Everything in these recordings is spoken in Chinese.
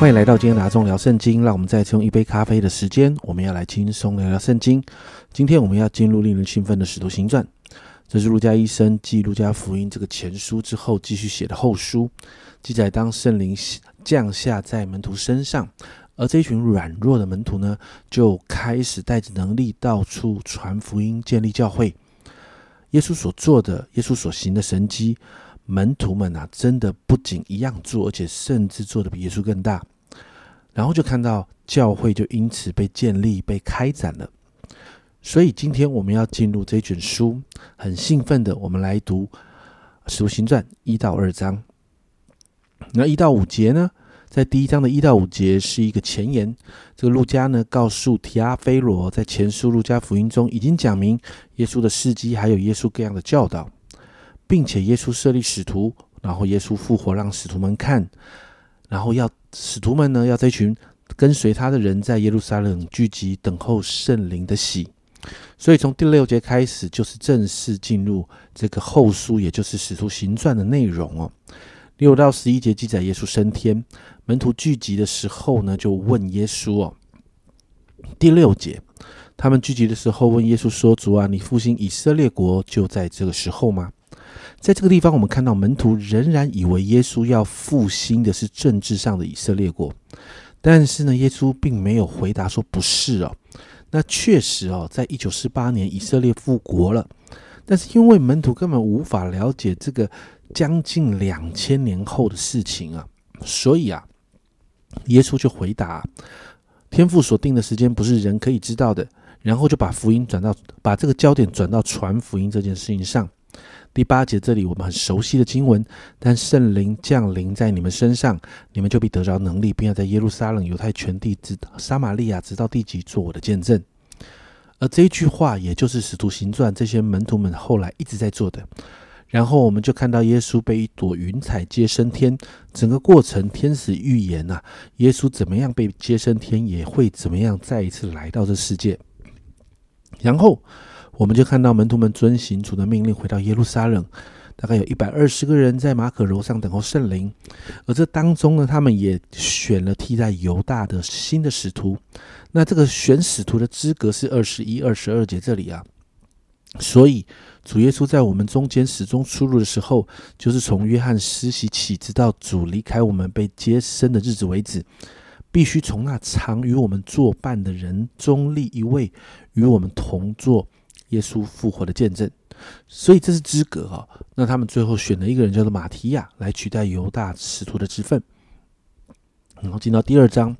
欢迎来到今天的中聊圣经。让我们再次用一杯咖啡的时间，我们要来轻松聊聊圣经。今天我们要进入令人兴奋的使徒行传。这是路加医生继路加福音这个前书之后继续写的后书，记载当圣灵降下在门徒身上，而这群软弱的门徒呢，就开始带着能力到处传福音，建立教会。耶稣所做的，耶稣所行的神迹。门徒们啊，真的不仅一样做，而且甚至做的比耶稣更大。然后就看到教会就因此被建立、被开展了。所以今天我们要进入这卷书，很兴奋的，我们来读《使徒行传》一到二章。那一到五节呢，在第一章的一到五节是一个前言。这个路加呢，告诉提阿菲罗，在前书路加福音中已经讲明耶稣的事迹，还有耶稣各样的教导。并且耶稣设立使徒，然后耶稣复活，让使徒们看，然后要使徒们呢，要这群跟随他的人在耶路撒冷聚集，等候圣灵的喜。所以从第六节开始，就是正式进入这个后书，也就是使徒行传的内容哦。六到十一节记载耶稣升天，门徒聚集的时候呢，就问耶稣哦。第六节，他们聚集的时候问耶稣说：“主啊，你复兴以色列国就在这个时候吗？”在这个地方，我们看到门徒仍然以为耶稣要复兴的是政治上的以色列国，但是呢，耶稣并没有回答说不是哦。那确实哦，在一九四八年以色列复国了，但是因为门徒根本无法了解这个将近两千年后的事情啊，所以啊，耶稣就回答：天父所定的时间不是人可以知道的。然后就把福音转到，把这个焦点转到传福音这件事情上。第八节这里我们很熟悉的经文，但圣灵降临在你们身上，你们就必得着能力，并要在耶路撒冷、犹太全地、直撒玛利亚，直到地极，做我的见证。而这一句话，也就是使徒行传这些门徒们后来一直在做的。然后我们就看到耶稣被一朵云彩接升天，整个过程天使预言呐，耶稣怎么样被接升天，也会怎么样再一次来到这世界。然后。我们就看到门徒们遵行主的命令，回到耶路撒冷，大概有一百二十个人在马可楼上等候圣灵。而这当中呢，他们也选了替代犹大的新的使徒。那这个选使徒的资格是二十一、二十二节这里啊。所以主耶稣在我们中间始终出入的时候，就是从约翰施洗起，直到主离开我们被接生的日子为止，必须从那常与我们作伴的人中立一位，与我们同坐。耶稣复活的见证，所以这是资格哈。那他们最后选了一个人叫做马提亚来取代犹大使徒的职分。然后进到第二章，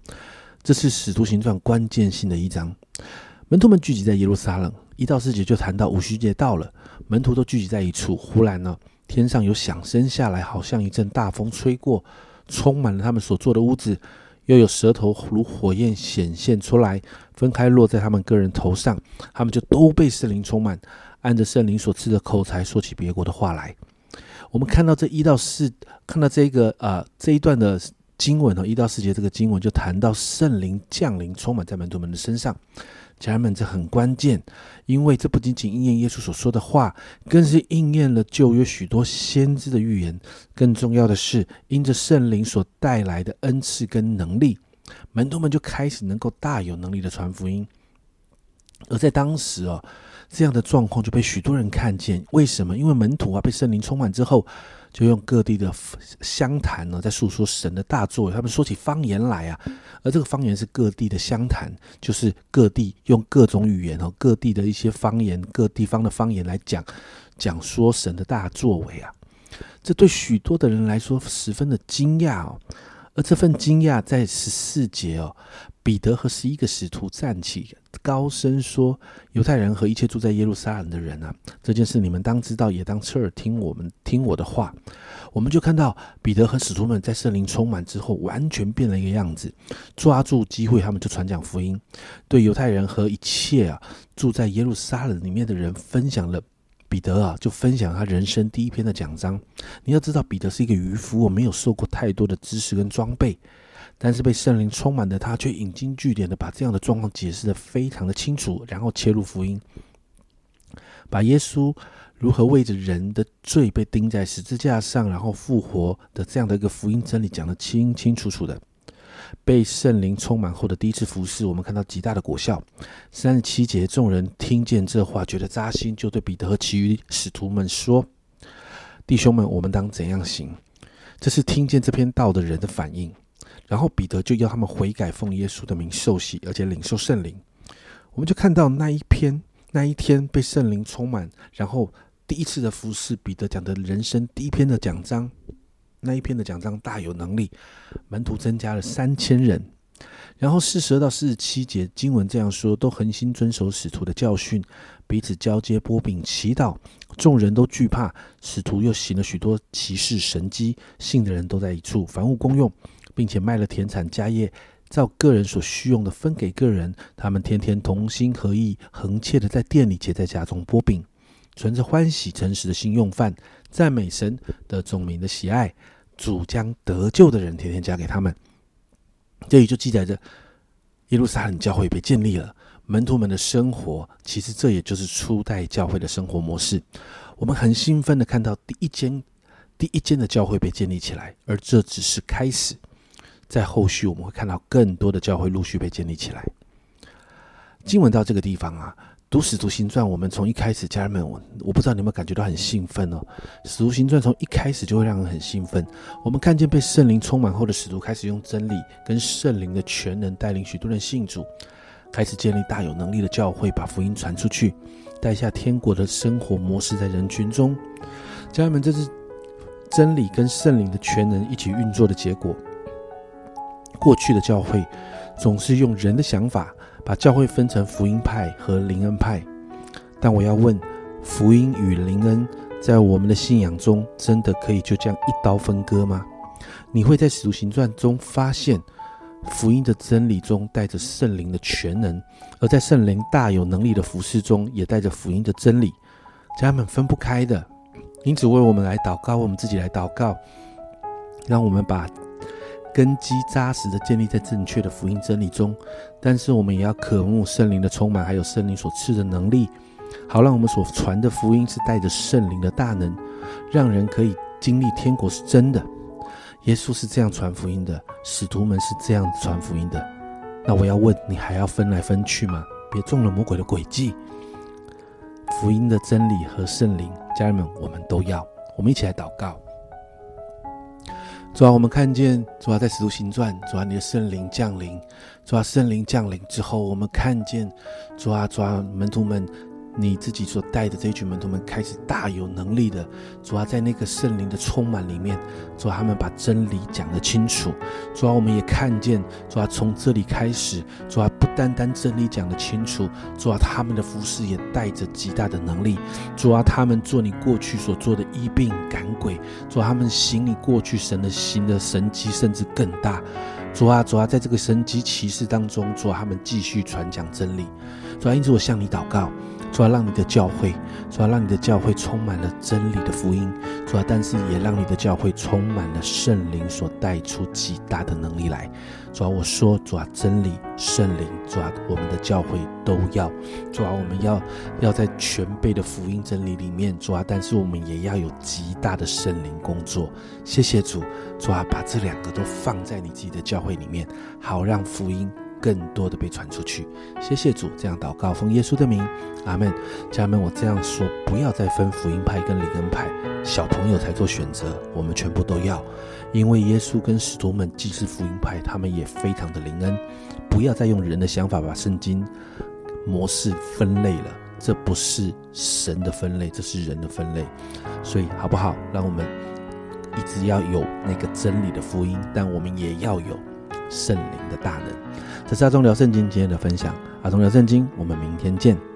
这是使徒行传关键性的一章。门徒们聚集在耶路撒冷，一到四节就谈到五旬节到了，门徒都聚集在一处。忽然呢，天上有响声下来，好像一阵大风吹过，充满了他们所坐的屋子。又有舌头如火焰显现出来，分开落在他们个人头上，他们就都被圣灵充满，按着圣灵所赐的口才说起别国的话来。我们看到这一到四，看到这个啊这一段的经文哦，一到四节这个经文就谈到圣灵降临，充满在门徒们的身上。家人们，这很关键，因为这不仅仅应验耶稣所说的话，更是应验了旧约许多先知的预言。更重要的是，因着圣灵所带来的恩赐跟能力，门徒们就开始能够大有能力的传福音。而在当时哦，这样的状况就被许多人看见。为什么？因为门徒啊被圣灵充满之后。就用各地的乡谈呢，在诉说神的大作为。他们说起方言来啊，而这个方言是各地的乡谈，就是各地用各种语言哦，各地的一些方言，各地方的方言来讲讲说神的大作为啊。这对许多的人来说十分的惊讶哦。而这份惊讶在十四节哦，彼得和十一个使徒站起，高声说：“犹太人和一切住在耶路撒冷的人啊，这件事你们当知道，也当侧耳听我们听我的话。”我们就看到彼得和使徒们在圣灵充满之后，完全变了一个样子，抓住机会，他们就传讲福音，对犹太人和一切啊住在耶路撒冷里面的人分享了。彼得啊，就分享他人生第一篇的奖章。你要知道，彼得是一个渔夫，我没有受过太多的知识跟装备，但是被圣灵充满的他，却引经据典的把这样的状况解释的非常的清楚，然后切入福音，把耶稣如何为着人的罪被钉在十字架上，然后复活的这样的一个福音真理讲得清清楚楚的。被圣灵充满后的第一次服侍，我们看到极大的果效。三十七节，众人听见这话，觉得扎心，就对彼得和其余使徒们说：“弟兄们，我们当怎样行？”这是听见这篇道的人的反应。然后彼得就要他们悔改，奉耶稣的名受洗，而且领受圣灵。我们就看到那一篇那一天被圣灵充满，然后第一次的服侍，彼得讲的人生第一篇的讲章。那一篇的奖章大有能力，门徒增加了三千人。然后四十二到四十七节经文这样说：都恒心遵守使徒的教训，彼此交接波饼祈祷，众人都惧怕。使徒又行了许多奇事神迹，信的人都在一处，凡物公用，并且卖了田产家业，照个人所需用的分给个人。他们天天同心合意，恒切的在店里且在家中波饼。存着欢喜诚实的心用饭，赞美神的众民的喜爱，主将得救的人天天加给他们。这里就记载着耶路撒冷教会被建立了，门徒们的生活，其实这也就是初代教会的生活模式。我们很兴奋的看到第一间第一间的教会被建立起来，而这只是开始，在后续我们会看到更多的教会陆续被建立起来。经文到这个地方啊。读使徒行传，我们从一开始，家人们，我我不知道你有没有感觉到很兴奋哦。使徒行传从一开始就会让人很兴奋。我们看见被圣灵充满后的使徒开始用真理跟圣灵的全能带领许多人信主，开始建立大有能力的教会，把福音传出去，带下天国的生活模式在人群中。家人们，这是真理跟圣灵的全能一起运作的结果。过去的教会总是用人的想法。把教会分成福音派和灵恩派，但我要问：福音与灵恩在我们的信仰中，真的可以就这样一刀分割吗？你会在使徒行传中发现，福音的真理中带着圣灵的全能，而在圣灵大有能力的服饰中，也带着福音的真理，家人们分不开的。因此，为我们来祷告，为我们自己来祷告，让我们把。根基扎实的建立在正确的福音真理中，但是我们也要渴慕圣灵的充满，还有圣灵所赐的能力，好让我们所传的福音是带着圣灵的大能，让人可以经历天国是真的。耶稣是这样传福音的，使徒们是这样传福音的。那我要问你，还要分来分去吗？别中了魔鬼的诡计。福音的真理和圣灵，家人们，我们都要。我们一起来祷告。主啊，我们看见主啊，在使徒行传，主啊，你的圣灵降临，主啊，圣灵降临之后，我们看见主啊，主啊，门徒们。你自己所带的这一群门徒们开始大有能力的，主要在那个圣灵的充满里面，主要他们把真理讲得清楚。主要我们也看见，主要从这里开始，主要不单单真理讲得清楚，主要他们的服饰也带着极大的能力。主要他们做你过去所做的医病赶鬼，主要他们行你过去神的行的神迹，甚至更大。主啊，主啊，在这个神迹奇事当中，主啊，他们继续传讲真理。主啊，因此我向你祷告。主要让你的教会，主要让你的教会充满了真理的福音，主要但是也让你的教会充满了圣灵所带出极大的能力来。主要我说，主要真理、圣灵，主要我们的教会都要。主要我们要要在全备的福音真理里面，主要但是我们也要有极大的圣灵工作。谢谢主，主要把这两个都放在你自己的教会里面，好让福音。更多的被传出去，谢谢主，这样祷告奉耶稣的名，阿门。家人们，我这样说，不要再分福音派跟灵恩派，小朋友才做选择，我们全部都要，因为耶稣跟使徒们既是福音派，他们也非常的灵恩。不要再用人的想法把圣经模式分类了，这不是神的分类，这是人的分类。所以好不好？让我们一直要有那个真理的福音，但我们也要有圣灵的大能。这是阿忠聊圣经今天的分享，阿忠聊圣经，我们明天见。